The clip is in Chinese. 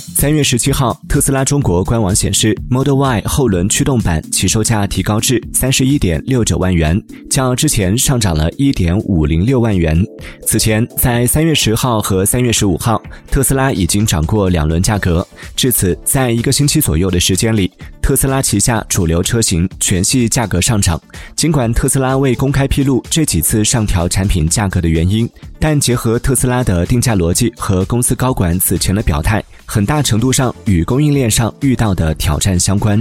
三月十七号，特斯拉中国官网显示，Model Y 后轮驱动版起售价提高至三十一点六九万元，较之前上涨了一点五零六万元。此前，在三月十号和三月十五号，特斯拉已经涨过两轮价格。至此，在一个星期左右的时间里，特斯拉旗下主流车型全系价格上涨。尽管特斯拉未公开披露这几次上调产品价格的原因，但结合特斯拉的定价逻辑和公司高管此前的表态，很大程度上与供应链上遇到的挑战相关。